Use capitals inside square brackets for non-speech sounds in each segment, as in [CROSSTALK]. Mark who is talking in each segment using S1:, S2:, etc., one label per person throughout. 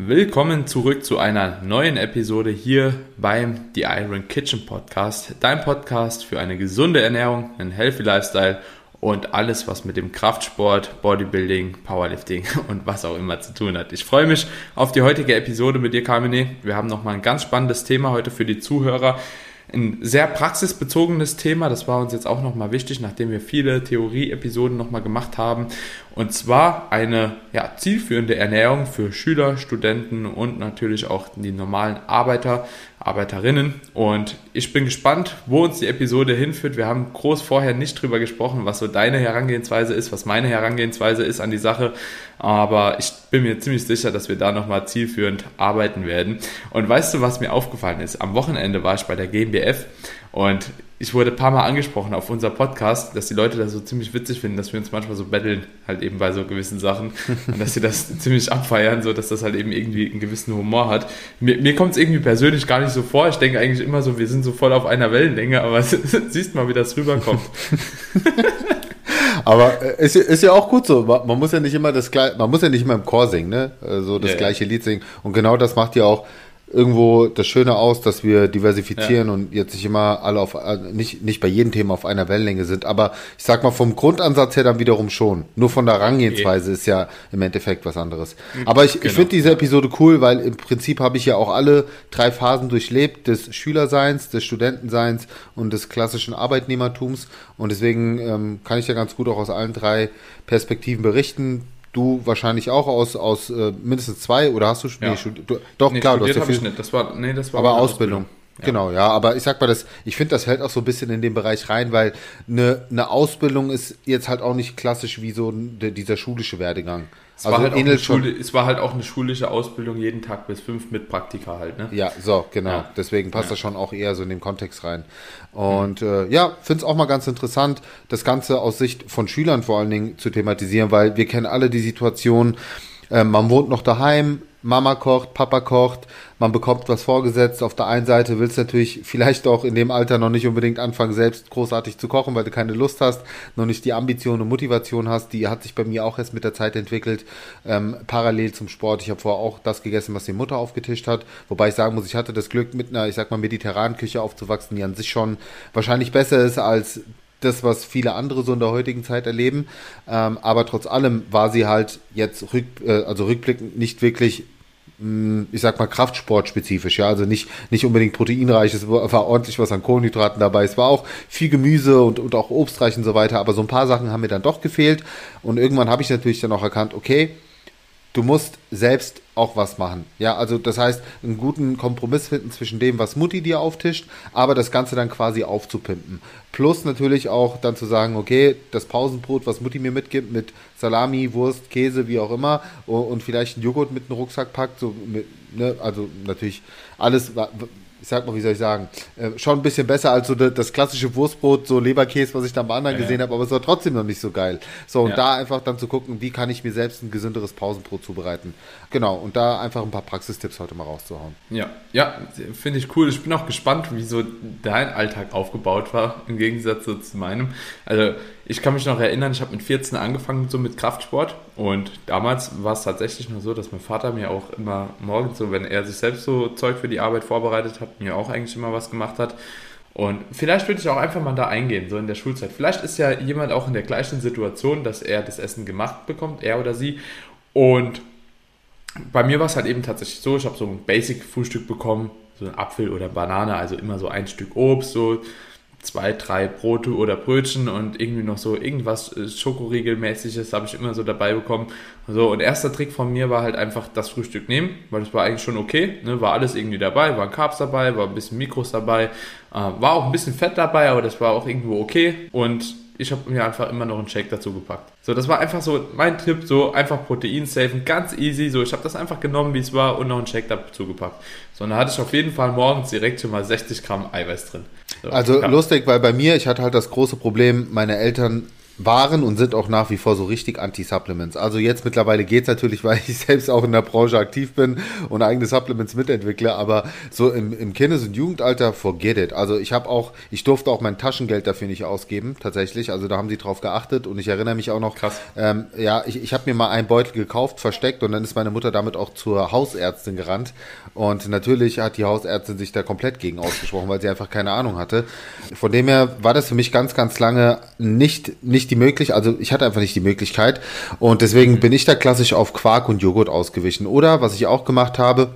S1: Willkommen zurück zu einer neuen Episode hier beim The Iron Kitchen Podcast, dein Podcast für eine gesunde Ernährung, einen healthy Lifestyle und alles, was mit dem Kraftsport, Bodybuilding, Powerlifting [LAUGHS] und was auch immer zu tun hat. Ich freue mich auf die heutige Episode mit dir, Carmine. Wir haben nochmal ein ganz spannendes Thema heute für die Zuhörer ein sehr praxisbezogenes Thema. Das war uns jetzt auch nochmal wichtig, nachdem wir viele Theorie-Episoden nochmal gemacht haben. Und zwar eine ja, zielführende Ernährung für Schüler, Studenten und natürlich auch die normalen Arbeiter, Arbeiterinnen. Und ich bin gespannt, wo uns die Episode hinführt. Wir haben groß vorher nicht drüber gesprochen, was so deine Herangehensweise ist, was meine Herangehensweise ist an die Sache. Aber ich bin mir ziemlich sicher, dass wir da nochmal zielführend arbeiten werden. Und weißt du, was mir aufgefallen ist? Am Wochenende war ich bei der GmbF und ich wurde ein paar Mal angesprochen auf unser Podcast, dass die Leute das so ziemlich witzig finden, dass wir uns manchmal so betteln, halt eben bei so gewissen Sachen [LAUGHS] und dass sie das ziemlich abfeiern, so dass das halt eben irgendwie einen gewissen Humor hat. Mir, mir kommt es irgendwie persönlich gar nicht so vor. Ich denke eigentlich immer so, wir sind so voll auf einer Wellenlänge, aber [LAUGHS] siehst mal, wie das rüberkommt.
S2: aber äh, ist, ist ja auch gut so. Man muss ja nicht immer das gleiche, man muss ja nicht immer im Chor singen, ne? So also das ja, gleiche ja. Lied singen. Und genau das macht ja auch irgendwo das Schöne aus, dass wir diversifizieren ja. und jetzt nicht immer alle auf, äh, nicht, nicht bei jedem Thema auf einer Wellenlänge sind. Aber ich sag mal, vom Grundansatz her dann wiederum schon. Nur von der Herangehensweise ist ja im Endeffekt was anderes. Mhm. Aber ich, genau. ich finde diese Episode cool, weil im Prinzip habe ich ja auch alle drei Phasen durchlebt, des Schülerseins, des Studentenseins und des klassischen Arbeitnehmertums. Und deswegen ähm, kann ich ja ganz gut auch aus allen drei Perspektiven berichten Du wahrscheinlich auch aus, aus äh, mindestens zwei oder hast du schon? Ja. Nee, du, doch, nee, klar, du hast ja viel. Ich nicht. Das war, nee, das war aber Ausbildung. Ausbildung. Ja. Genau, ja, aber ich sag mal, das, ich finde, das hält auch so ein bisschen in den Bereich rein, weil eine, eine Ausbildung ist jetzt halt auch nicht klassisch wie so dieser schulische Werdegang.
S1: Es, also war halt ähnelt Schule, es war halt auch eine schulische Ausbildung jeden Tag bis fünf mit Praktika halt, ne?
S2: Ja, so, genau. Ja. Deswegen passt ja. das schon auch eher so in den Kontext rein. Und mhm. äh, ja, finde es auch mal ganz interessant, das Ganze aus Sicht von Schülern vor allen Dingen zu thematisieren, weil wir kennen alle die Situation, äh, man wohnt noch daheim, Mama kocht, Papa kocht, man bekommt was vorgesetzt. Auf der einen Seite willst du natürlich vielleicht auch in dem Alter noch nicht unbedingt anfangen, selbst großartig zu kochen, weil du keine Lust hast, noch nicht die Ambition und Motivation hast. Die hat sich bei mir auch erst mit der Zeit entwickelt, ähm, parallel zum Sport. Ich habe vorher auch das gegessen, was die Mutter aufgetischt hat. Wobei ich sagen muss, ich hatte das Glück, mit einer, ich sag mal, mediterranen Küche aufzuwachsen, die an sich schon wahrscheinlich besser ist als das, was viele andere so in der heutigen Zeit erleben. Ähm, aber trotz allem war sie halt jetzt rück, äh, also rückblickend nicht wirklich mm, ich sag mal, kraftsportspezifisch, ja, also nicht, nicht unbedingt proteinreich, es war ordentlich was an Kohlenhydraten dabei, es war auch viel Gemüse und, und auch obstreich und so weiter, aber so ein paar Sachen haben mir dann doch gefehlt und irgendwann habe ich natürlich dann auch erkannt, okay, du musst selbst auch was machen. Ja, also das heißt, einen guten Kompromiss finden zwischen dem, was Mutti dir auftischt, aber das Ganze dann quasi aufzupimpen. Plus natürlich auch dann zu sagen, okay, das Pausenbrot, was Mutti mir mitgibt, mit Salami, Wurst, Käse, wie auch immer, und vielleicht einen Joghurt mit einem Rucksack packt, so mit, ne, also natürlich alles, ich sag mal, wie soll ich sagen, äh, schon ein bisschen besser als so das klassische Wurstbrot, so Leberkäse, was ich da bei anderen ja, gesehen ja. habe, aber es war trotzdem noch nicht so geil. So, und ja. da einfach dann zu gucken, wie kann ich mir selbst ein gesünderes Pausenbrot zubereiten. Genau, und da einfach ein paar Praxistipps heute mal rauszuhauen.
S1: Ja, ja, finde ich cool. Ich bin auch gespannt, wie so dein Alltag aufgebaut war, im Gegensatz so zu meinem. Also, ich kann mich noch erinnern, ich habe mit 14 angefangen so mit Kraftsport und damals war es tatsächlich nur so, dass mein Vater mir auch immer morgens so, wenn er sich selbst so Zeug für die Arbeit vorbereitet hat, mir auch eigentlich immer was gemacht hat. Und vielleicht würde ich auch einfach mal da eingehen, so in der Schulzeit. Vielleicht ist ja jemand auch in der gleichen Situation, dass er das Essen gemacht bekommt, er oder sie. Und bei mir war es halt eben tatsächlich so, ich habe so ein Basic-Frühstück bekommen, so ein Apfel oder Banane, also immer so ein Stück Obst, so zwei, drei Brote oder Brötchen und irgendwie noch so irgendwas äh, Schokoriegelmäßiges habe ich immer so dabei bekommen. So, und erster Trick von mir war halt einfach das Frühstück nehmen, weil das war eigentlich schon okay, ne? war alles irgendwie dabei, waren Carbs dabei, war ein bisschen Mikros dabei, äh, war auch ein bisschen Fett dabei, aber das war auch irgendwo okay und ich habe mir einfach immer noch einen Shake dazu gepackt. So, das war einfach so mein Tipp, so einfach Protein safen, ganz easy. So, ich habe das einfach genommen, wie es war und noch einen Shake dazu gepackt. So, und dann hatte ich auf jeden Fall morgens direkt schon mal 60 Gramm Eiweiß drin.
S2: So, also ja. lustig, weil bei mir, ich hatte halt das große Problem, meine Eltern waren und sind auch nach wie vor so richtig Anti-Supplements. Also jetzt mittlerweile geht's natürlich, [LAUGHS] weil ich selbst auch in der Branche aktiv bin und eigene Supplements mitentwickle, aber so im, im Kindes- und Jugendalter, forget it. Also ich habe auch, ich durfte auch mein Taschengeld dafür nicht ausgeben, tatsächlich. Also da haben sie drauf geachtet und ich erinnere mich auch noch,
S1: Krass.
S2: Ähm, ja, ich, ich habe mir mal einen Beutel gekauft, versteckt und dann ist meine Mutter damit auch zur Hausärztin gerannt und natürlich hat die Hausärztin sich da komplett gegen ausgesprochen, weil sie einfach keine Ahnung hatte. Von dem her war das für mich ganz, ganz lange nicht, nicht die Möglichkeit, also ich hatte einfach nicht die Möglichkeit und deswegen bin ich da klassisch auf Quark und Joghurt ausgewichen. Oder was ich auch gemacht habe,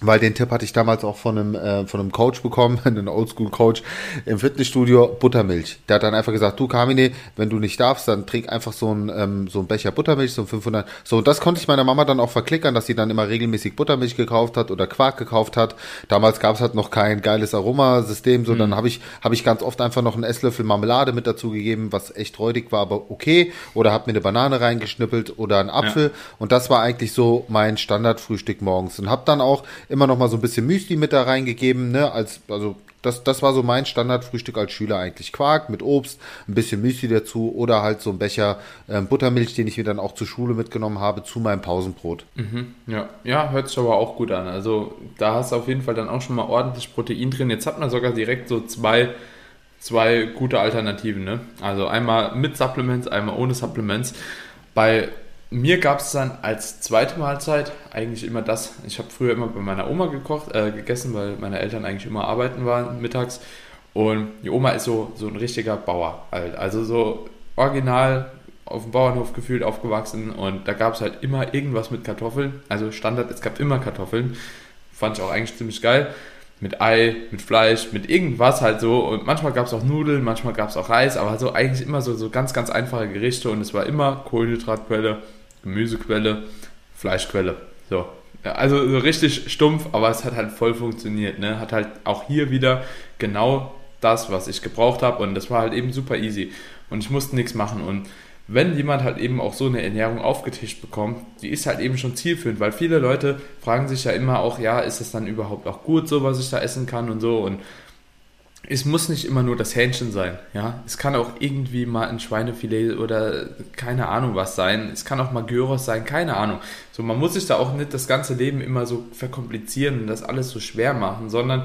S2: weil den Tipp hatte ich damals auch von einem, äh, von einem Coach bekommen, [LAUGHS] einen Oldschool-Coach im Fitnessstudio, Buttermilch. Der hat dann einfach gesagt, du Kamine, wenn du nicht darfst, dann trink einfach so ein, ähm, so ein Becher Buttermilch, so ein 500. So, und das konnte ich meiner Mama dann auch verklickern, dass sie dann immer regelmäßig Buttermilch gekauft hat oder Quark gekauft hat. Damals gab es halt noch kein geiles Aromasystem, so mhm. dann habe ich, habe ich ganz oft einfach noch einen Esslöffel Marmelade mit dazu gegeben, was echt räudig war, aber okay. Oder habe mir eine Banane reingeschnippelt oder einen Apfel. Ja. Und das war eigentlich so mein Standardfrühstück morgens. Und habe dann auch immer noch mal so ein bisschen Müsli mit da reingegeben, ne, als, also das, das war so mein Standardfrühstück als Schüler eigentlich. Quark mit Obst, ein bisschen Müsli dazu oder halt so ein Becher äh, Buttermilch, den ich mir dann auch zur Schule mitgenommen habe, zu meinem Pausenbrot.
S1: Mhm, ja. ja, hört sich aber auch gut an. Also da hast du auf jeden Fall dann auch schon mal ordentlich Protein drin. Jetzt hat man sogar direkt so zwei, zwei gute Alternativen. Ne? Also einmal mit Supplements, einmal ohne Supplements. Bei mir gab es dann als zweite Mahlzeit eigentlich immer das. Ich habe früher immer bei meiner Oma gekocht, äh, gegessen, weil meine Eltern eigentlich immer arbeiten waren mittags. Und die Oma ist so, so ein richtiger Bauer halt. Also so original auf dem Bauernhof gefühlt aufgewachsen und da gab es halt immer irgendwas mit Kartoffeln. Also Standard, es gab immer Kartoffeln. Fand ich auch eigentlich ziemlich geil. Mit Ei, mit Fleisch, mit irgendwas halt so. Und manchmal gab es auch Nudeln, manchmal gab es auch Reis, aber so eigentlich immer so, so ganz, ganz einfache Gerichte und es war immer Kohlenhydratquelle Gemüsequelle, Fleischquelle. So. Also so richtig stumpf, aber es hat halt voll funktioniert. Ne? Hat halt auch hier wieder genau das, was ich gebraucht habe und das war halt eben super easy. Und ich musste nichts machen. Und wenn jemand halt eben auch so eine Ernährung aufgetischt bekommt, die ist halt eben schon zielführend, weil viele Leute fragen sich ja immer auch, ja, ist es dann überhaupt auch gut, so was ich da essen kann und so. Und es muss nicht immer nur das Hähnchen sein, ja. Es kann auch irgendwie mal ein Schweinefilet oder keine Ahnung was sein. Es kann auch mal Gyros sein, keine Ahnung. So, man muss sich da auch nicht das ganze Leben immer so verkomplizieren und das alles so schwer machen, sondern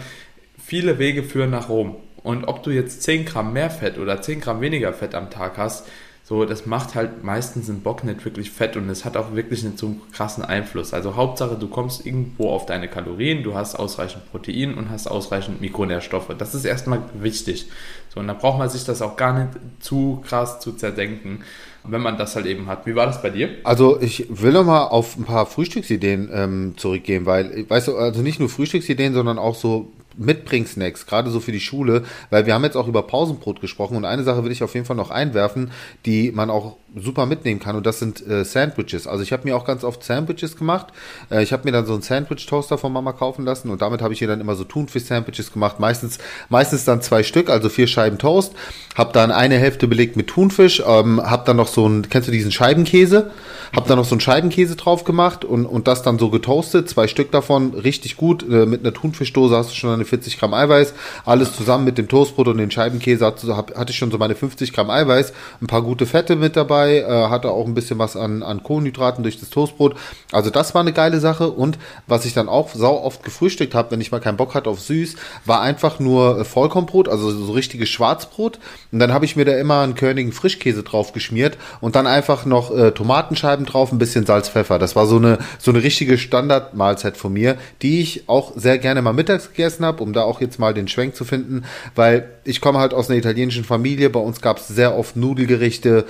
S1: viele Wege führen nach Rom. Und ob du jetzt 10 Gramm mehr Fett oder 10 Gramm weniger Fett am Tag hast, so, das macht halt meistens einen Bock nicht wirklich fett und es hat auch wirklich nicht so einen krassen Einfluss. Also Hauptsache, du kommst irgendwo auf deine Kalorien, du hast ausreichend Protein und hast ausreichend Mikronährstoffe. Das ist erstmal wichtig. So, und da braucht man sich das auch gar nicht zu krass zu zerdenken, wenn man das halt eben hat. Wie war das bei dir?
S2: Also ich will nochmal auf ein paar Frühstücksideen ähm, zurückgehen, weil, weißt du, also nicht nur Frühstücksideen, sondern auch so Mitbringsnacks, gerade so für die Schule, weil wir haben jetzt auch über Pausenbrot gesprochen und eine Sache will ich auf jeden Fall noch einwerfen, die man auch super mitnehmen kann und das sind äh, Sandwiches. Also ich habe mir auch ganz oft Sandwiches gemacht. Äh, ich habe mir dann so einen Sandwich-Toaster von Mama kaufen lassen und damit habe ich mir dann immer so Thunfisch-Sandwiches gemacht. Meistens, meistens dann zwei Stück, also vier Scheiben Toast. Habe dann eine Hälfte belegt mit Thunfisch, ähm, habe dann noch so ein, kennst du diesen Scheibenkäse? Habe dann noch so einen Scheibenkäse drauf gemacht und, und das dann so getoastet. Zwei Stück davon, richtig gut. Äh, mit einer Thunfischdose hast du schon eine 40 Gramm Eiweiß. Alles zusammen mit dem Toastbrot und dem Scheibenkäse hatte, hatte ich schon so meine 50 Gramm Eiweiß. Ein paar gute Fette mit dabei dabei, äh, hatte auch ein bisschen was an, an Kohlenhydraten durch das Toastbrot. Also das war eine geile Sache. Und was ich dann auch sau oft gefrühstückt habe, wenn ich mal keinen Bock hatte auf süß, war einfach nur äh, Vollkornbrot, also so richtiges Schwarzbrot. Und dann habe ich mir da immer einen körnigen Frischkäse drauf geschmiert und dann einfach noch äh, Tomatenscheiben drauf, ein bisschen Salz, Pfeffer. Das war so eine, so eine richtige Standardmahlzeit von mir, die ich auch sehr gerne mal mittags gegessen habe, um da auch jetzt mal den Schwenk zu finden, weil ich komme halt aus einer italienischen Familie. Bei uns gab es sehr oft Nudelgerichte,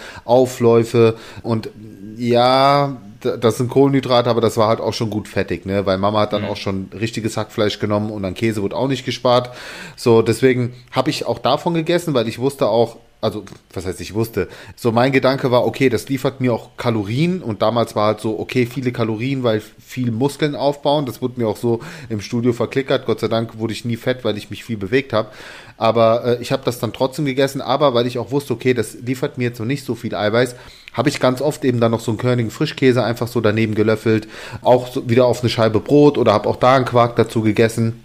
S2: Aufläufe und ja, das sind Kohlenhydrate, aber das war halt auch schon gut fettig, ne? Weil Mama hat dann mhm. auch schon richtiges Hackfleisch genommen und dann Käse wurde auch nicht gespart. So, deswegen habe ich auch davon gegessen, weil ich wusste auch, also was heißt ich wusste, so mein Gedanke war, okay, das liefert mir auch Kalorien und damals war halt so, okay, viele Kalorien, weil viel Muskeln aufbauen, das wurde mir auch so im Studio verklickert, Gott sei Dank wurde ich nie fett, weil ich mich viel bewegt habe, aber äh, ich habe das dann trotzdem gegessen, aber weil ich auch wusste, okay, das liefert mir jetzt noch nicht so viel Eiweiß, habe ich ganz oft eben dann noch so einen körnigen Frischkäse einfach so daneben gelöffelt, auch so wieder auf eine Scheibe Brot oder habe auch da einen Quark dazu gegessen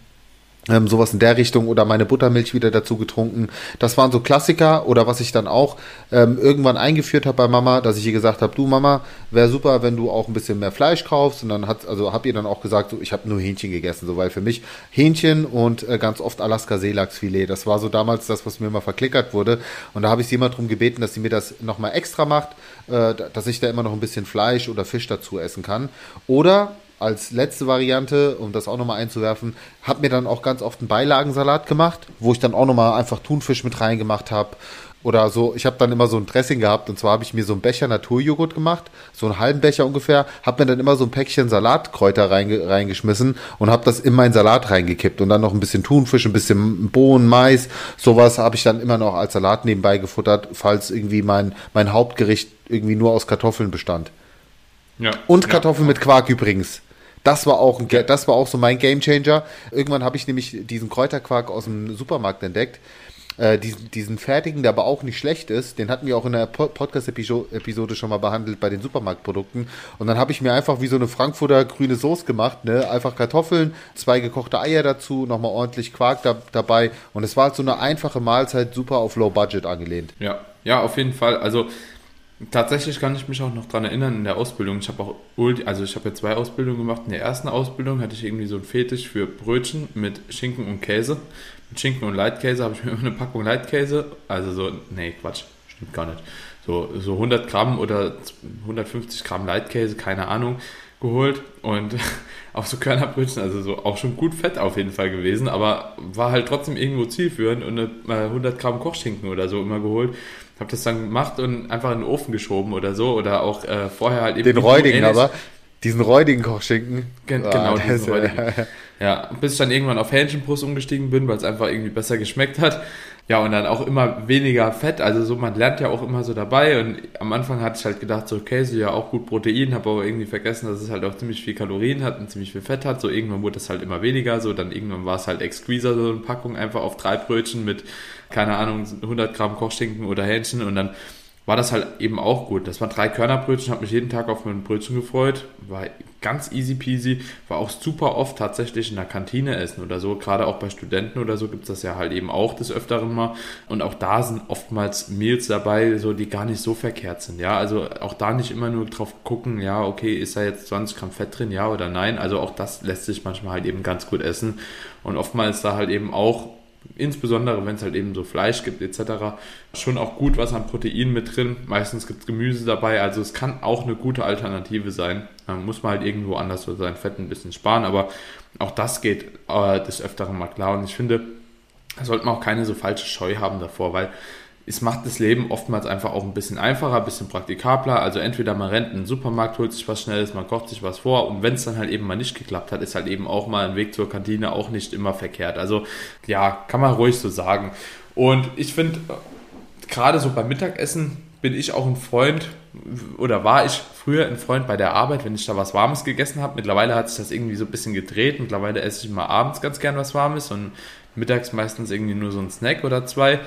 S2: ähm, sowas in der Richtung oder meine Buttermilch wieder dazu getrunken. Das waren so Klassiker oder was ich dann auch ähm, irgendwann eingeführt habe bei Mama, dass ich ihr gesagt habe, du Mama, wäre super, wenn du auch ein bisschen mehr Fleisch kaufst. Und dann hat, also habe ihr dann auch gesagt, so, ich habe nur Hähnchen gegessen, so weil für mich Hähnchen und äh, ganz oft Alaska Seelachsfilet, das war so damals das, was mir immer verklickert wurde. Und da habe ich sie immer darum gebeten, dass sie mir das nochmal extra macht, äh, dass ich da immer noch ein bisschen Fleisch oder Fisch dazu essen kann. Oder als letzte Variante, um das auch nochmal einzuwerfen, habe mir dann auch ganz oft einen Beilagensalat gemacht, wo ich dann auch nochmal einfach Thunfisch mit reingemacht habe. Oder so, ich habe dann immer so ein Dressing gehabt und zwar habe ich mir so einen Becher Naturjoghurt gemacht, so einen halben Becher ungefähr, habe mir dann immer so ein Päckchen Salatkräuter reinge reingeschmissen und habe das in meinen Salat reingekippt und dann noch ein bisschen Thunfisch, ein bisschen Bohnen, Mais, sowas habe ich dann immer noch als Salat nebenbei gefuttert, falls irgendwie mein, mein Hauptgericht irgendwie nur aus Kartoffeln bestand. Ja. Und Kartoffeln ja. mit Quark übrigens. Das war auch, ein, das war auch so mein Gamechanger. Irgendwann habe ich nämlich diesen Kräuterquark aus dem Supermarkt entdeckt. Äh, diesen, diesen fertigen, der aber auch nicht schlecht ist, den hatten wir auch in der Podcast-Episode schon mal behandelt bei den Supermarktprodukten. Und dann habe ich mir einfach wie so eine Frankfurter grüne Soße gemacht, ne? Einfach Kartoffeln, zwei gekochte Eier dazu, nochmal ordentlich Quark da, dabei. Und es war halt so eine einfache Mahlzeit, super auf Low Budget angelehnt.
S1: Ja, ja, auf jeden Fall. Also Tatsächlich kann ich mich auch noch daran erinnern, in der Ausbildung, ich habe auch, also ich habe ja zwei Ausbildungen gemacht. In der ersten Ausbildung hatte ich irgendwie so einen Fetisch für Brötchen mit Schinken und Käse. Mit Schinken und Leitkäse habe ich mir immer [LAUGHS] eine Packung Leitkäse, also so, nee, Quatsch, stimmt gar nicht. So, so 100 Gramm oder 150 Gramm Leitkäse, keine Ahnung, geholt und [LAUGHS] auch so Körnerbrötchen, also so auch schon gut fett auf jeden Fall gewesen, aber war halt trotzdem irgendwo zielführend und eine 100 Gramm Kochschinken oder so immer geholt habe das dann gemacht und einfach in den Ofen geschoben oder so oder auch äh, vorher halt
S2: eben den räudigen aber. Diesen räudigen Kochschinken.
S1: Gen oh, genau diesen räudigen. Ja bis ich dann irgendwann auf Hähnchenbrust umgestiegen bin weil es einfach irgendwie besser geschmeckt hat. Ja und dann auch immer weniger Fett. Also so man lernt ja auch immer so dabei. Und am Anfang hatte ich halt gedacht so Käse ja auch gut Protein habe aber irgendwie vergessen dass es halt auch ziemlich viel Kalorien hat und ziemlich viel Fett hat. So irgendwann wurde es halt immer weniger. So dann irgendwann war es halt Exqueezer so eine Packung einfach auf drei Brötchen mit keine Ahnung, 100 Gramm Kochschinken oder Hähnchen und dann war das halt eben auch gut. Das waren drei Körnerbrötchen, habe mich jeden Tag auf mein Brötchen gefreut, war ganz easy peasy, war auch super oft tatsächlich in der Kantine essen oder so, gerade auch bei Studenten oder so gibt es das ja halt eben auch des Öfteren mal. Und auch da sind oftmals Meals dabei, so die gar nicht so verkehrt sind, ja, also auch da nicht immer nur drauf gucken, ja, okay, ist da jetzt 20 Gramm Fett drin, ja oder nein, also auch das lässt sich manchmal halt eben ganz gut essen. Und oftmals da halt eben auch insbesondere wenn es halt eben so Fleisch gibt etc., schon auch gut was an Protein mit drin. Meistens gibt es Gemüse dabei, also es kann auch eine gute Alternative sein. Man muss man halt irgendwo anders so sein Fett ein bisschen sparen, aber auch das geht äh, des Öfteren mal klar und ich finde, da sollte man auch keine so falsche Scheu haben davor, weil es macht das Leben oftmals einfach auch ein bisschen einfacher, ein bisschen praktikabler. Also entweder man rennt in den Supermarkt, holt sich was Schnelles, man kocht sich was vor und wenn es dann halt eben mal nicht geklappt hat, ist halt eben auch mal ein Weg zur Kantine auch nicht immer verkehrt. Also ja, kann man ruhig so sagen. Und ich finde, gerade so beim Mittagessen bin ich auch ein Freund oder war ich früher ein Freund bei der Arbeit, wenn ich da was Warmes gegessen habe. Mittlerweile hat sich das irgendwie so ein bisschen gedreht. Mittlerweile esse ich mal abends ganz gern was Warmes und mittags meistens irgendwie nur so ein Snack oder zwei.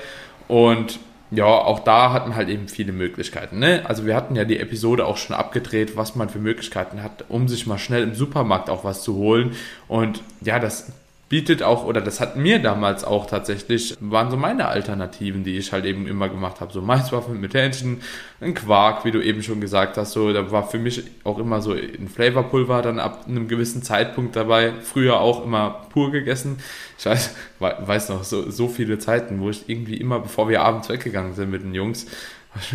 S1: Und ja, auch da hat man halt eben viele Möglichkeiten. Ne? Also wir hatten ja die Episode auch schon abgedreht, was man für Möglichkeiten hat, um sich mal schnell im Supermarkt auch was zu holen. Und ja, das bietet auch, oder das hat mir damals auch tatsächlich, waren so meine Alternativen, die ich halt eben immer gemacht habe. So [LAUGHS] Maiswaffeln mit Hähnchen, ein Quark, wie du eben schon gesagt hast. So, da war für mich auch immer so ein Flavorpulver dann ab einem gewissen Zeitpunkt dabei. Früher auch immer pur gegessen. Ich weiß, [LAUGHS] weiß noch, so, so viele Zeiten, wo ich irgendwie immer, bevor wir abends weggegangen sind mit den Jungs,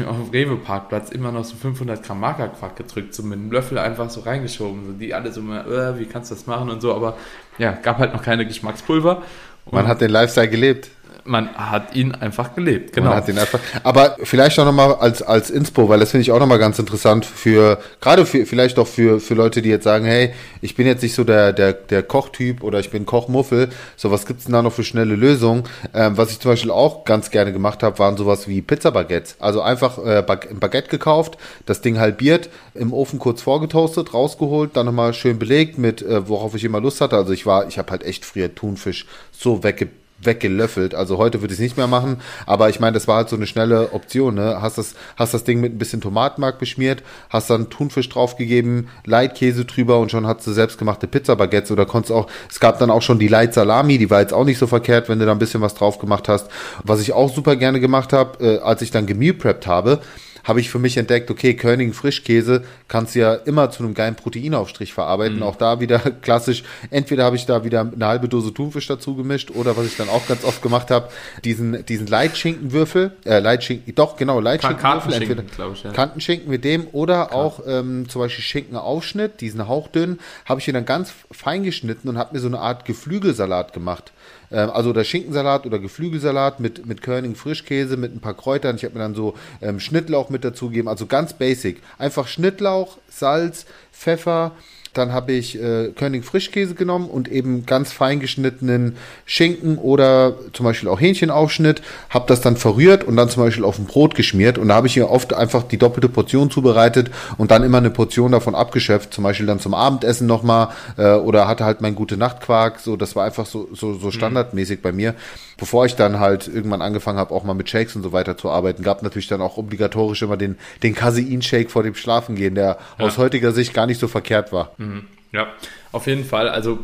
S1: auf dem Rewe-Parkplatz immer noch so 500 Gramm Magerquark gedrückt, so mit einem Löffel einfach so reingeschoben. So die alle so, äh, wie kannst du das machen und so, aber ja, gab halt noch keine Geschmackspulver.
S2: Man hat den Lifestyle gelebt
S1: man hat ihn einfach gelebt, genau.
S2: Man hat ihn einfach, aber vielleicht auch nochmal als, als Inspo, weil das finde ich auch nochmal ganz interessant für, gerade für, vielleicht auch für, für Leute, die jetzt sagen, hey, ich bin jetzt nicht so der, der, der Kochtyp oder ich bin Kochmuffel, so was gibt's denn da noch für schnelle Lösungen? Ähm, was ich zum Beispiel auch ganz gerne gemacht habe, waren sowas wie Pizza-Baguettes. Also einfach äh, ein Baguette gekauft, das Ding halbiert, im Ofen kurz vorgetoastet, rausgeholt, dann nochmal schön belegt mit, äh, worauf ich immer Lust hatte. Also ich war, ich habe halt echt früher Thunfisch so wegge weggelöffelt. Also heute würde ich es nicht mehr machen, aber ich meine, das war halt so eine schnelle Option. Ne? Hast das, hast das Ding mit ein bisschen Tomatenmark beschmiert, hast dann Thunfisch draufgegeben, Leitkäse drüber und schon hast du selbstgemachte Pizza-Baguettes oder konntest auch, es gab dann auch schon die Light Salami, die war jetzt auch nicht so verkehrt, wenn du da ein bisschen was drauf gemacht hast. Was ich auch super gerne gemacht habe, äh, als ich dann gemeal prepped habe, habe ich für mich entdeckt, okay, Körning Frischkäse kannst du ja immer zu einem geilen Proteinaufstrich verarbeiten. Mhm. Auch da wieder [LAUGHS] klassisch, entweder habe ich da wieder eine halbe Dose Thunfisch dazu gemischt oder was ich dann auch ganz oft gemacht habe, diesen, diesen Leitschinkenwürfel, äh, Leitschinken, doch genau, Leitschinkenwürfel, entweder ich, ja. Kantenschinken mit dem oder Klar. auch ähm, zum Beispiel Schinkenaufschnitt, diesen hauchdünn, habe ich ihn dann ganz fein geschnitten und habe mir so eine Art Geflügelsalat gemacht. Ähm, also der Schinkensalat oder Geflügelsalat mit, mit Körning Frischkäse, mit ein paar Kräutern. Ich habe mir dann so ähm, Schnittlauch mit dazugegeben, also ganz basic. Einfach Schnittlauch, Salz, Pfeffer, dann habe ich äh, König Frischkäse genommen und eben ganz fein geschnittenen Schinken oder zum Beispiel auch Hähnchenaufschnitt, habe das dann verrührt und dann zum Beispiel auf ein Brot geschmiert und da habe ich hier oft einfach die doppelte Portion zubereitet und dann immer eine Portion davon abgeschöpft, zum Beispiel dann zum Abendessen nochmal äh, oder hatte halt mein gute Nachtquark, so das war einfach so, so, so mhm. standardmäßig mhm. bei mir. Bevor ich dann halt irgendwann angefangen habe, auch mal mit Shakes und so weiter zu arbeiten, gab natürlich dann auch obligatorisch immer den, den Casein-Shake vor dem Schlafengehen, der ja. aus heutiger Sicht gar nicht so verkehrt war. Mhm.
S1: Mhm. Ja, auf jeden Fall. Also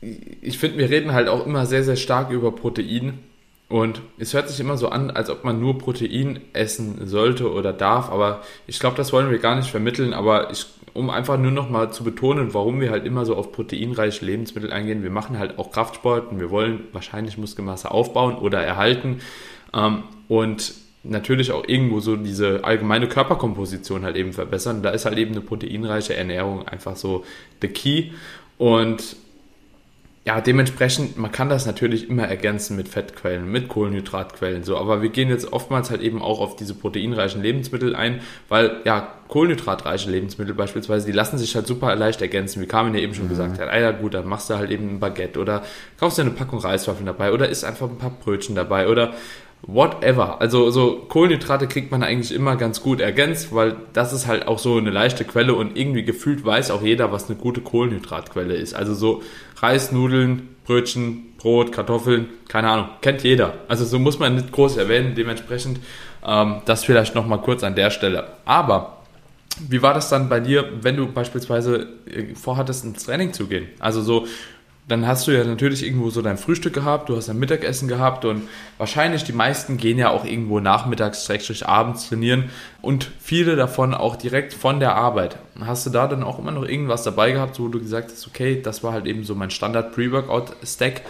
S1: [LAUGHS] ich finde, wir reden halt auch immer sehr, sehr stark über Protein. Und es hört sich immer so an, als ob man nur Protein essen sollte oder darf. Aber ich glaube, das wollen wir gar nicht vermitteln. Aber ich, um einfach nur noch mal zu betonen, warum wir halt immer so auf proteinreiche Lebensmittel eingehen. Wir machen halt auch Kraftsport und wir wollen wahrscheinlich Muskelmasse aufbauen oder erhalten. Ähm, und natürlich auch irgendwo so diese allgemeine Körperkomposition halt eben verbessern. Da ist halt eben eine proteinreiche Ernährung einfach so the key. Und ja, dementsprechend, man kann das natürlich immer ergänzen mit Fettquellen, mit Kohlenhydratquellen, so. Aber wir gehen jetzt oftmals halt eben auch auf diese proteinreichen Lebensmittel ein, weil, ja, kohlenhydratreiche Lebensmittel beispielsweise, die lassen sich halt super leicht ergänzen, wie Carmen ja eben schon mhm. gesagt hat. Ah ja, gut, dann machst du halt eben ein Baguette oder kaufst dir eine Packung Reiswaffeln dabei oder isst einfach ein paar Brötchen dabei oder whatever. Also so Kohlenhydrate kriegt man eigentlich immer ganz gut ergänzt, weil das ist halt auch so eine leichte Quelle und irgendwie gefühlt weiß auch jeder, was eine gute Kohlenhydratquelle ist. Also so Reis, Nudeln, Brötchen, Brot, Kartoffeln, keine Ahnung, kennt jeder. Also so muss man nicht groß erwähnen, dementsprechend ähm, das vielleicht nochmal kurz an der Stelle. Aber wie war das dann bei dir, wenn du beispielsweise äh, vorhattest, ins Training zu gehen? Also so, dann hast du ja natürlich irgendwo so dein Frühstück gehabt, du hast dein Mittagessen gehabt und wahrscheinlich die meisten gehen ja auch irgendwo nachmittags, abends trainieren und viele davon auch direkt von der Arbeit. Hast du da dann auch immer noch irgendwas dabei gehabt, wo du gesagt hast, okay, das war halt eben so mein Standard Pre-Workout-Stack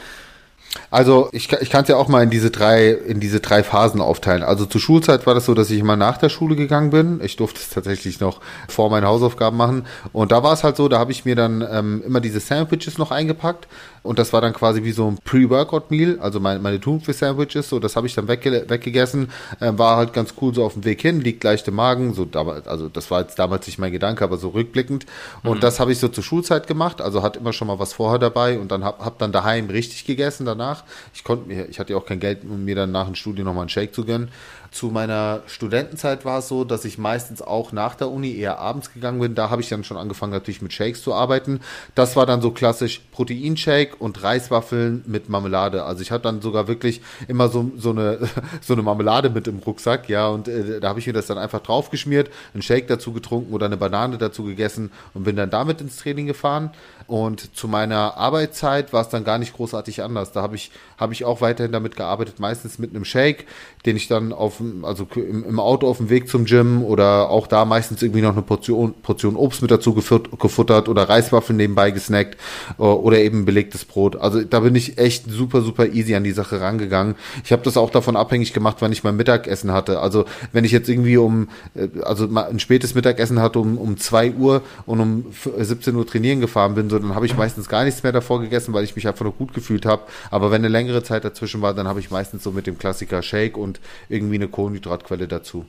S2: also ich, ich kann es ja auch mal in diese drei in diese drei Phasen aufteilen. Also zur Schulzeit war das so, dass ich immer nach der Schule gegangen bin. Ich durfte es tatsächlich noch vor meinen Hausaufgaben machen. Und da war es halt so, da habe ich mir dann ähm, immer diese Sandwiches noch eingepackt. Und das war dann quasi wie so ein Pre-Workout-Meal, also meine, meine Thunfisch-Sandwiches. So, das habe ich dann wegge weggegessen. Ähm, war halt ganz cool so auf dem Weg hin, liegt leicht im Magen. So, also das war jetzt damals nicht mein Gedanke, aber so rückblickend. Und mhm. das habe ich so zur Schulzeit gemacht. Also hat immer schon mal was vorher dabei und dann habe hab dann daheim richtig gegessen danach danach. Ich konnte mir, ich hatte ja auch kein Geld, um mir dann nach dem Studium nochmal einen Shake zu gönnen. Zu meiner Studentenzeit war es so, dass ich meistens auch nach der Uni eher abends gegangen bin. Da habe ich dann schon angefangen, natürlich mit Shakes zu arbeiten. Das war dann so klassisch Proteinshake und Reiswaffeln mit Marmelade. Also ich hatte dann sogar wirklich immer so, so, eine, [LAUGHS] so eine Marmelade mit im Rucksack, ja, und äh, da habe ich mir das dann einfach draufgeschmiert, einen Shake dazu getrunken oder eine Banane dazu gegessen und bin dann damit ins Training gefahren. Und zu meiner Arbeitszeit war es dann gar nicht großartig anders. Da habe ich, habe ich auch weiterhin damit gearbeitet, meistens mit einem Shake, den ich dann auf, also im, Auto auf dem Weg zum Gym oder auch da meistens irgendwie noch eine Portion, Portion Obst mit dazu gefuttert oder Reiswaffeln nebenbei gesnackt äh, oder eben belegtes Brot. Also da bin ich echt super, super easy an die Sache rangegangen. Ich habe das auch davon abhängig gemacht, wann ich mein Mittagessen hatte. Also wenn ich jetzt irgendwie um, äh, also ein spätes Mittagessen hatte um, um zwei Uhr und um 17 Uhr trainieren gefahren bin, so dann habe ich meistens gar nichts mehr davor gegessen, weil ich mich einfach nur gut gefühlt habe. Aber wenn eine längere Zeit dazwischen war, dann habe ich meistens so mit dem Klassiker Shake und irgendwie eine Kohlenhydratquelle dazu.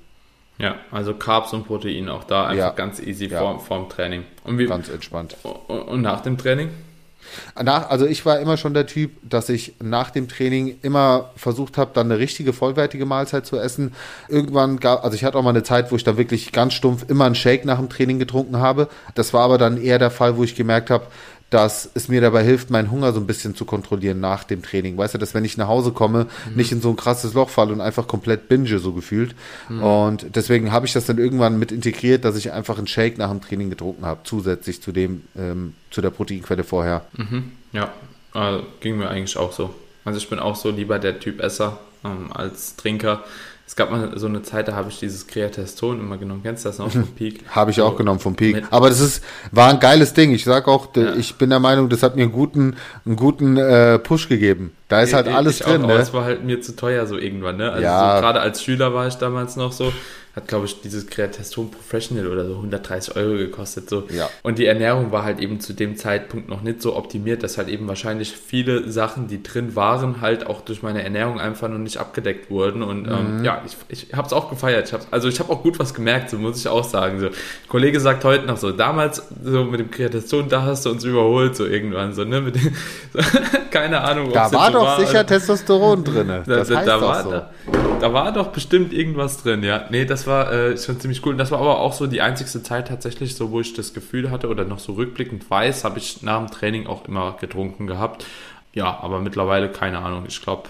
S1: Ja, also Carbs und Protein auch da einfach ja. ganz easy ja. vor, vorm Training.
S2: Und wie, ganz entspannt.
S1: Und nach dem Training?
S2: Nach, also ich war immer schon der Typ, dass ich nach dem Training immer versucht habe, dann eine richtige vollwertige Mahlzeit zu essen. Irgendwann gab, also ich hatte auch mal eine Zeit, wo ich dann wirklich ganz stumpf immer einen Shake nach dem Training getrunken habe. Das war aber dann eher der Fall, wo ich gemerkt habe, dass es mir dabei hilft, meinen Hunger so ein bisschen zu kontrollieren nach dem Training. Weißt du, dass wenn ich nach Hause komme, mhm. nicht in so ein krasses Loch falle und einfach komplett binge so gefühlt. Mhm. Und deswegen habe ich das dann irgendwann mit integriert, dass ich einfach einen Shake nach dem Training getrunken habe, zusätzlich zu dem, ähm, zu der Proteinquelle vorher.
S1: Mhm. Ja, äh, ging mir eigentlich auch so. Also ich bin auch so lieber der Typ Esser ähm, als Trinker. Es gab mal so eine Zeit, da habe ich dieses Kreateston immer genommen. Kennst du das noch vom [LAUGHS] Peak?
S2: habe ich so, auch genommen vom Peak. Aber das ist, war ein geiles Ding. Ich sag auch, ja. ich bin der Meinung, das hat mir einen guten, einen guten äh, Push gegeben. Da ist halt alles
S1: ich
S2: drin. Auch,
S1: ne?
S2: Aber
S1: es war halt mir zu teuer so irgendwann. Ne? Also
S2: ja.
S1: so, gerade als Schüler war ich damals noch so hat, glaube ich, dieses Kreateston Professional oder so 130 Euro gekostet. So.
S2: Ja.
S1: Und die Ernährung war halt eben zu dem Zeitpunkt noch nicht so optimiert, dass halt eben wahrscheinlich viele Sachen, die drin waren, halt auch durch meine Ernährung einfach noch nicht abgedeckt wurden. Und ähm, mhm. ja, ich, ich habe es auch gefeiert. Ich also ich habe auch gut was gemerkt, so muss ich auch sagen. So. Kollege sagt heute noch so, damals so mit dem Kreateston, da hast du uns überholt, so irgendwann. So, ne? Mit dem, so, [LAUGHS] keine Ahnung.
S2: Da war doch war. sicher Testosteron drin.
S1: Das da, heißt da, war, so. da, da war doch bestimmt irgendwas drin, ja. Nee, das war äh, schon ziemlich cool. Und das war aber auch so die einzigste Zeit tatsächlich, so wo ich das Gefühl hatte oder noch so rückblickend weiß, habe ich nach dem Training auch immer getrunken gehabt. Ja, aber mittlerweile keine Ahnung. Ich glaube,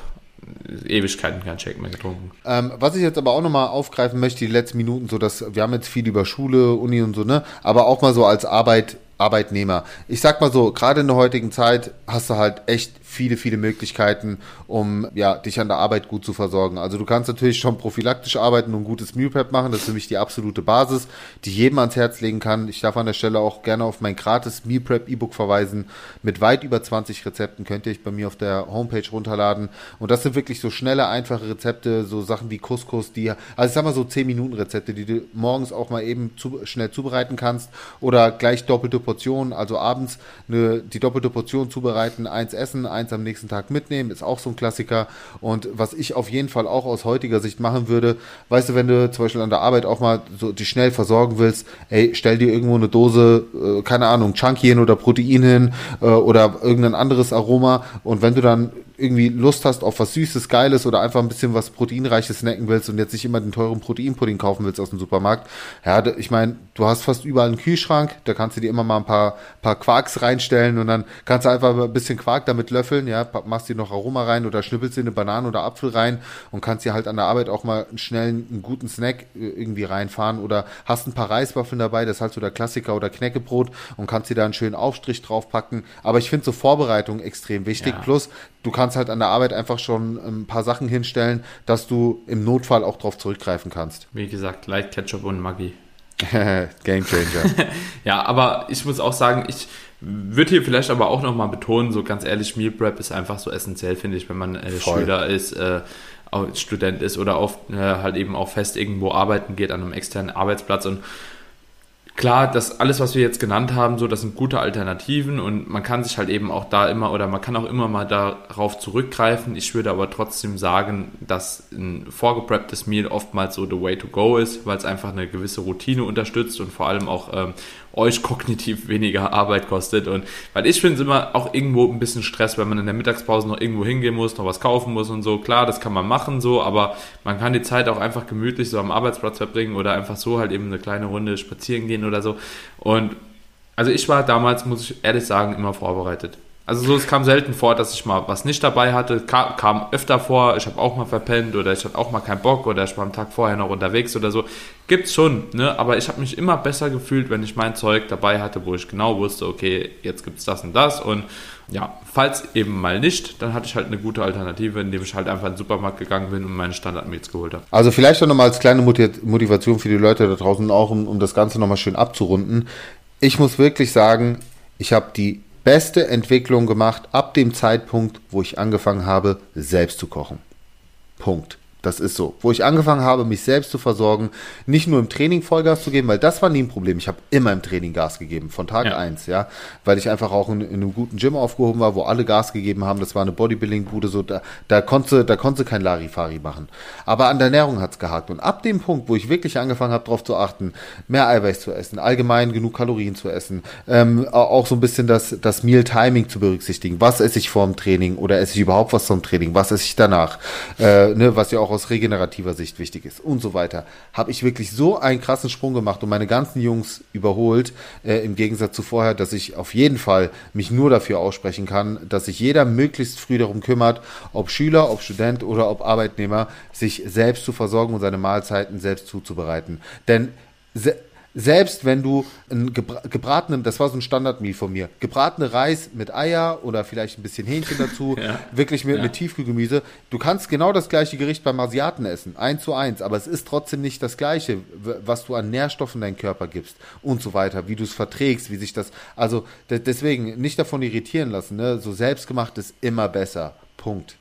S1: Ewigkeiten kein Shake mehr getrunken.
S2: Ähm, was ich jetzt aber auch nochmal aufgreifen möchte, die letzten Minuten, so dass wir haben jetzt viel über Schule, Uni und so, ne? Aber auch mal so als Arbeit, Arbeitnehmer. Ich sag mal so, gerade in der heutigen Zeit hast du halt echt viele, viele Möglichkeiten, um ja, dich an der Arbeit gut zu versorgen. Also du kannst natürlich schon prophylaktisch arbeiten und ein gutes Meal Prep machen. Das ist für mich die absolute Basis, die jedem ans Herz legen kann. Ich darf an der Stelle auch gerne auf mein gratis Meal Prep E-Book verweisen. Mit weit über 20 Rezepten könnt ihr euch bei mir auf der Homepage runterladen. Und das sind wirklich so schnelle, einfache Rezepte, so Sachen wie Couscous, die, also ich sag mal so 10 Minuten Rezepte, die du morgens auch mal eben zu, schnell zubereiten kannst oder gleich doppelte Portionen, also abends eine, die doppelte Portion zubereiten, eins essen, eins am nächsten Tag mitnehmen, ist auch so ein Klassiker. Und was ich auf jeden Fall auch aus heutiger Sicht machen würde, weißt du, wenn du zum Beispiel an der Arbeit auch mal so dich schnell versorgen willst, ey, stell dir irgendwo eine Dose, äh, keine Ahnung, Chunky hin oder Protein hin äh, oder irgendein anderes Aroma. Und wenn du dann irgendwie Lust hast auf was Süßes, Geiles oder einfach ein bisschen was Proteinreiches snacken willst und jetzt nicht immer den teuren Proteinpudding kaufen willst aus dem Supermarkt, ja, ich meine, du hast fast überall einen Kühlschrank, da kannst du dir immer mal ein paar, paar Quarks reinstellen und dann kannst du einfach ein bisschen Quark damit löffeln, ja, machst dir noch Aroma rein oder schnippelst dir eine Banane oder Apfel rein und kannst dir halt an der Arbeit auch mal schnell einen guten Snack äh, irgendwie reinfahren oder hast ein paar Reiswaffeln dabei, das ist halt so der Klassiker oder Knäckebrot und kannst dir da einen schönen Aufstrich draufpacken. Aber ich finde so Vorbereitung extrem wichtig. Ja. Plus, du kannst halt an der Arbeit einfach schon ein paar Sachen hinstellen, dass du im Notfall auch drauf zurückgreifen kannst.
S1: Wie gesagt, Light Ketchup und Maggi. [LAUGHS]
S2: Game Changer. [LAUGHS]
S1: ja, aber ich muss auch sagen, ich würde hier vielleicht aber auch nochmal betonen, so ganz ehrlich, Meal Prep ist einfach so essentiell, finde ich, wenn man äh, Schüler ist, äh, Student ist oder oft äh, halt eben auch fest irgendwo arbeiten geht an einem externen Arbeitsplatz und klar, das alles, was wir jetzt genannt haben, so, das sind gute Alternativen und man kann sich halt eben auch da immer oder man kann auch immer mal darauf zurückgreifen. Ich würde aber trotzdem sagen, dass ein vorgeprepptes Meal oftmals so the way to go ist, weil es einfach eine gewisse Routine unterstützt und vor allem auch ähm, euch kognitiv weniger Arbeit kostet. Und weil ich finde es immer auch irgendwo ein bisschen Stress, wenn man in der Mittagspause noch irgendwo hingehen muss, noch was kaufen muss und so. Klar, das kann man machen so, aber man kann die Zeit auch einfach gemütlich so am Arbeitsplatz verbringen oder einfach so halt eben eine kleine Runde spazieren gehen oder so. Und also ich war damals, muss ich ehrlich sagen, immer vorbereitet. Also so, es kam selten vor, dass ich mal was nicht dabei hatte. Kam, kam öfter vor, ich habe auch mal verpennt oder ich hatte auch mal keinen Bock oder ich war am Tag vorher noch unterwegs oder so. Gibt's schon, ne? Aber ich habe mich immer besser gefühlt, wenn ich mein Zeug dabei hatte, wo ich genau wusste, okay, jetzt gibt's das und das. Und ja, falls eben mal nicht, dann hatte ich halt eine gute Alternative, indem ich halt einfach in den Supermarkt gegangen bin und meine Standardmeals geholt habe.
S2: Also vielleicht auch nochmal als kleine Motivation für die Leute da draußen auch, um, um das Ganze nochmal schön abzurunden. Ich muss wirklich sagen, ich habe die beste Entwicklung gemacht ab dem Zeitpunkt, wo ich angefangen habe, selbst zu kochen. Punkt. Das ist so. Wo ich angefangen habe, mich selbst zu versorgen, nicht nur im Training Vollgas zu geben, weil das war nie ein Problem. Ich habe immer im Training Gas gegeben, von Tag ja. eins, ja. Weil ich einfach auch in, in, einem guten Gym aufgehoben war, wo alle Gas gegeben haben. Das war eine Bodybuilding-Bude, so da, da konnte, da konnte kein Larifari machen. Aber an der Ernährung hat's gehakt. Und ab dem Punkt, wo ich wirklich angefangen habe, darauf zu achten, mehr Eiweiß zu essen, allgemein genug Kalorien zu essen, ähm, auch so ein bisschen das, das Meal-Timing zu berücksichtigen. Was esse ich vor dem Training oder esse ich überhaupt was zum Training? Was esse ich danach? Äh, ne, was ja auch aus regenerativer Sicht wichtig ist und so weiter, habe ich wirklich so einen krassen Sprung gemacht und meine ganzen Jungs überholt, äh, im Gegensatz zu vorher, dass ich auf jeden Fall mich nur dafür aussprechen kann, dass sich jeder möglichst früh darum kümmert, ob Schüler, ob Student oder ob Arbeitnehmer, sich selbst zu versorgen und seine Mahlzeiten selbst zuzubereiten. Denn selbst wenn du einen gebratenen, das war so ein Standardmeal von mir, gebratene Reis mit Eier oder vielleicht ein bisschen Hähnchen dazu, [LAUGHS] ja. wirklich mit, ja. mit Tiefkühlgemüse, du kannst genau das gleiche Gericht beim Asiaten essen, eins zu eins, aber es ist trotzdem nicht das gleiche, was du an Nährstoffen deinen Körper gibst und so weiter, wie du es verträgst, wie sich das, also deswegen nicht davon irritieren lassen, ne? so selbstgemacht ist immer besser, Punkt.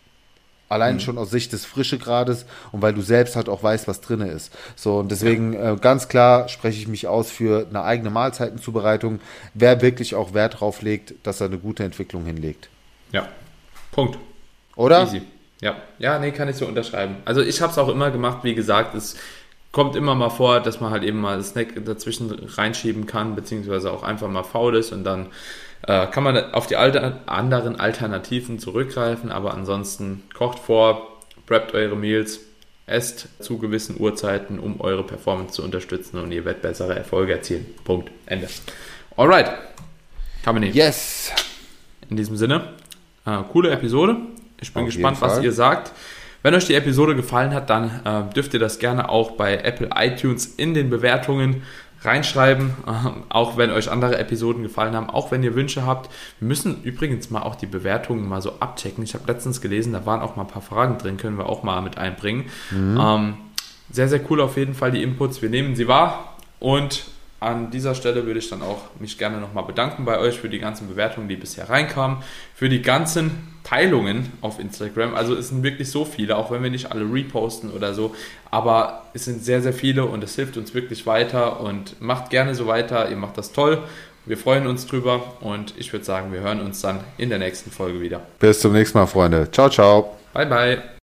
S2: Allein mhm. schon aus Sicht des Frischegrades und weil du selbst halt auch weißt, was drin ist. So, und deswegen ja. äh, ganz klar spreche ich mich aus für eine eigene Mahlzeitenzubereitung, wer wirklich auch Wert drauf legt, dass er eine gute Entwicklung hinlegt.
S1: Ja. Punkt.
S2: Oder? Easy.
S1: Ja, ja, nee, kann ich so unterschreiben. Also ich habe es auch immer gemacht, wie gesagt, es kommt immer mal vor, dass man halt eben mal das Snack dazwischen reinschieben kann, beziehungsweise auch einfach mal faul ist und dann äh, kann man auf die alter, anderen Alternativen zurückgreifen, aber ansonsten kocht vor, preppt eure Meals, esst zu gewissen Uhrzeiten, um eure Performance zu unterstützen und ihr werdet bessere Erfolge erzielen. Punkt. Ende. Alright. Kamini.
S2: Yes.
S1: In diesem Sinne, äh, coole Episode. Ich bin auf gespannt, was ihr sagt. Wenn euch die Episode gefallen hat, dann äh, dürft ihr das gerne auch bei Apple iTunes in den Bewertungen reinschreiben, äh, auch wenn euch andere Episoden gefallen haben, auch wenn ihr Wünsche habt. Wir müssen übrigens mal auch die Bewertungen mal so abchecken. Ich habe letztens gelesen, da waren auch mal ein paar Fragen drin, können wir auch mal mit einbringen. Mhm. Ähm, sehr, sehr cool auf jeden Fall die Inputs. Wir nehmen sie wahr und an dieser Stelle würde ich dann auch mich gerne nochmal bedanken bei euch für die ganzen Bewertungen, die bisher reinkamen, für die ganzen Teilungen auf Instagram. Also es sind wirklich so viele, auch wenn wir nicht alle reposten oder so, aber es sind sehr, sehr viele und es hilft uns wirklich weiter und macht gerne so weiter. Ihr macht das toll. Wir freuen uns drüber und ich würde sagen, wir hören uns dann in der nächsten Folge wieder.
S2: Bis zum nächsten Mal, Freunde. Ciao, ciao.
S1: Bye, bye.